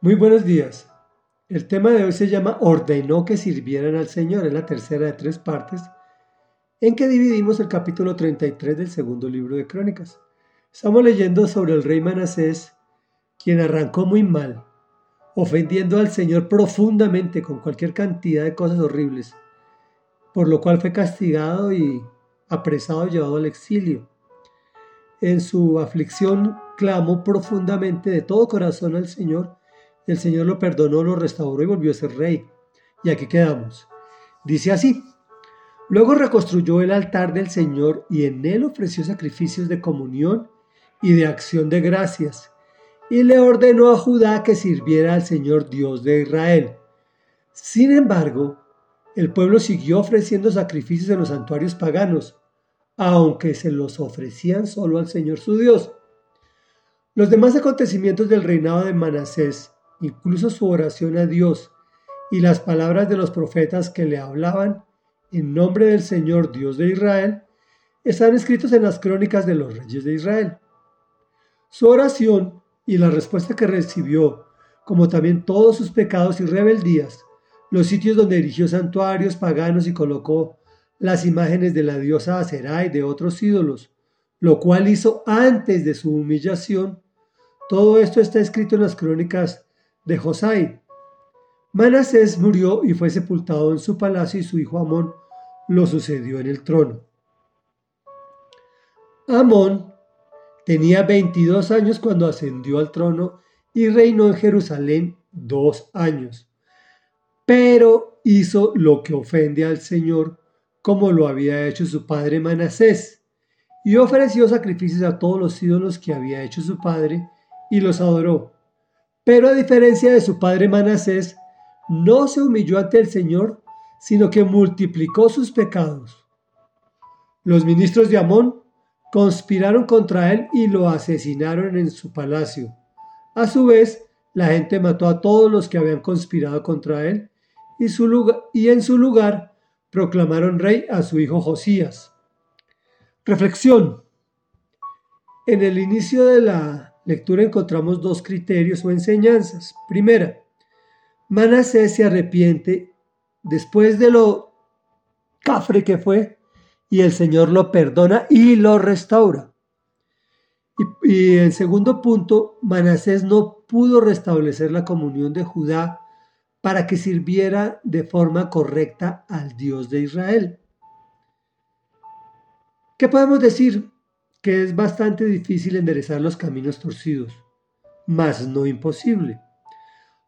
Muy buenos días. El tema de hoy se llama Ordenó que sirvieran al Señor. Es la tercera de tres partes en que dividimos el capítulo 33 del segundo libro de Crónicas. Estamos leyendo sobre el rey Manasés, quien arrancó muy mal, ofendiendo al Señor profundamente con cualquier cantidad de cosas horribles, por lo cual fue castigado y apresado y llevado al exilio. En su aflicción clamó profundamente de todo corazón al Señor. El Señor lo perdonó, lo restauró y volvió a ser rey. Y aquí quedamos. Dice así. Luego reconstruyó el altar del Señor y en él ofreció sacrificios de comunión y de acción de gracias. Y le ordenó a Judá que sirviera al Señor Dios de Israel. Sin embargo, el pueblo siguió ofreciendo sacrificios en los santuarios paganos, aunque se los ofrecían solo al Señor su Dios. Los demás acontecimientos del reinado de Manasés, incluso su oración a Dios y las palabras de los profetas que le hablaban en nombre del Señor Dios de Israel, están escritos en las crónicas de los reyes de Israel. Su oración y la respuesta que recibió, como también todos sus pecados y rebeldías, los sitios donde erigió santuarios paganos y colocó las imágenes de la diosa Aserá y de otros ídolos, lo cual hizo antes de su humillación. Todo esto está escrito en las crónicas de Josai. Manasés murió y fue sepultado en su palacio y su hijo Amón lo sucedió en el trono. Amón tenía 22 años cuando ascendió al trono y reinó en Jerusalén dos años, pero hizo lo que ofende al Señor como lo había hecho su padre Manasés, y ofreció sacrificios a todos los ídolos que había hecho su padre, y los adoró. Pero a diferencia de su padre Manasés, no se humilló ante el Señor, sino que multiplicó sus pecados. Los ministros de Amón conspiraron contra él y lo asesinaron en su palacio. A su vez, la gente mató a todos los que habían conspirado contra él y, y en su lugar proclamaron rey a su hijo Josías. Reflexión. En el inicio de la lectura encontramos dos criterios o enseñanzas. Primera, Manasés se arrepiente después de lo cafre que fue y el Señor lo perdona y lo restaura. Y, y en segundo punto, Manasés no pudo restablecer la comunión de Judá para que sirviera de forma correcta al Dios de Israel. ¿Qué podemos decir? Que es bastante difícil enderezar los caminos torcidos, mas no imposible.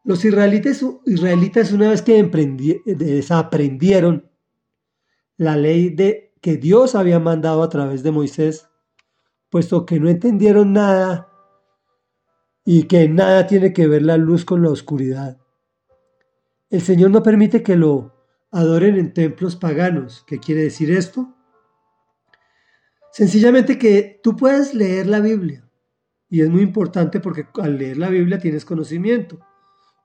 Los israelitas, una vez que desaprendieron la ley de, que Dios había mandado a través de Moisés, puesto que no entendieron nada y que nada tiene que ver la luz con la oscuridad, el Señor no permite que lo adoren en templos paganos. ¿Qué quiere decir esto? Sencillamente que tú puedes leer la Biblia. Y es muy importante porque al leer la Biblia tienes conocimiento.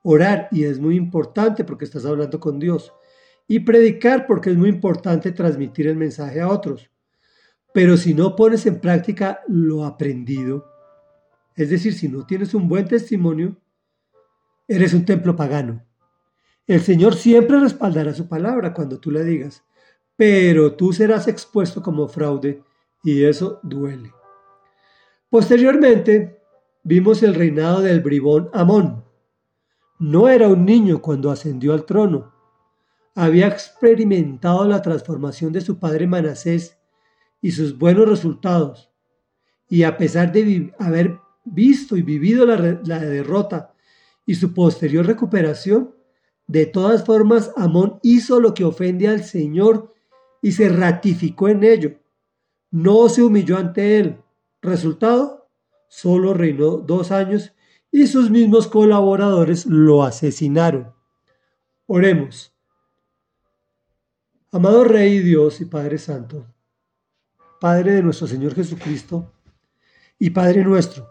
Orar y es muy importante porque estás hablando con Dios. Y predicar porque es muy importante transmitir el mensaje a otros. Pero si no pones en práctica lo aprendido, es decir, si no tienes un buen testimonio, eres un templo pagano. El Señor siempre respaldará su palabra cuando tú la digas, pero tú serás expuesto como fraude y eso duele. Posteriormente, vimos el reinado del bribón Amón. No era un niño cuando ascendió al trono. Había experimentado la transformación de su padre Manasés y sus buenos resultados. Y a pesar de haber visto y vivido la, la derrota y su posterior recuperación, de todas formas, Amón hizo lo que ofende al Señor y se ratificó en ello. No se humilló ante él. Resultado, solo reinó dos años y sus mismos colaboradores lo asesinaron. Oremos. Amado Rey Dios y Padre Santo, Padre de nuestro Señor Jesucristo y Padre nuestro,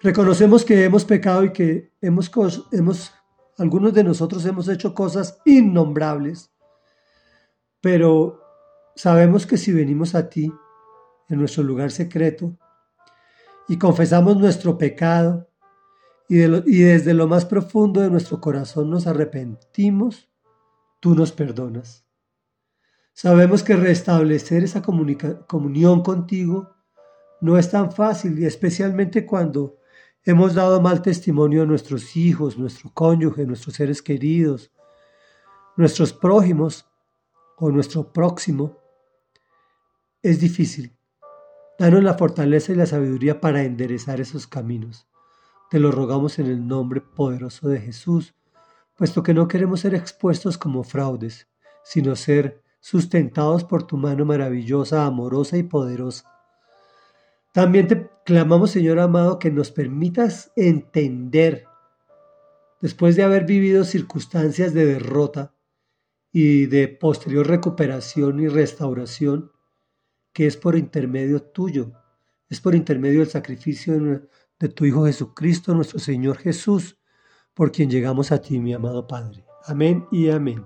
reconocemos que hemos pecado y que hemos, hemos algunos de nosotros hemos hecho cosas innombrables, pero sabemos que si venimos a ti, en nuestro lugar secreto, y confesamos nuestro pecado, y, desde lo más profundo de nuestro corazón nos arrepentimos, tú nos perdonas. Sabemos que restablecer esa comunión contigo no es tan fácil y especialmente cuando hemos dado mal testimonio a nuestros hijos, nuestro cónyuge, nuestros seres queridos, nuestros prójimos o nuestro próximo. Es difícil. Danos la fortaleza y la sabiduría para enderezar esos caminos. Te lo rogamos en el nombre poderoso de Jesús, puesto que no queremos ser expuestos como fraudes, sino ser sustentados por tu mano maravillosa, amorosa y poderosa. También te clamamos, Señor amado, que nos permitas entender, después de haber vivido circunstancias de derrota y de posterior recuperación y restauración, que es por intermedio tuyo, es por intermedio del sacrificio de tu Hijo Jesucristo, nuestro Señor Jesús, por quien llegamos a ti, mi amado Padre. Amén y amén.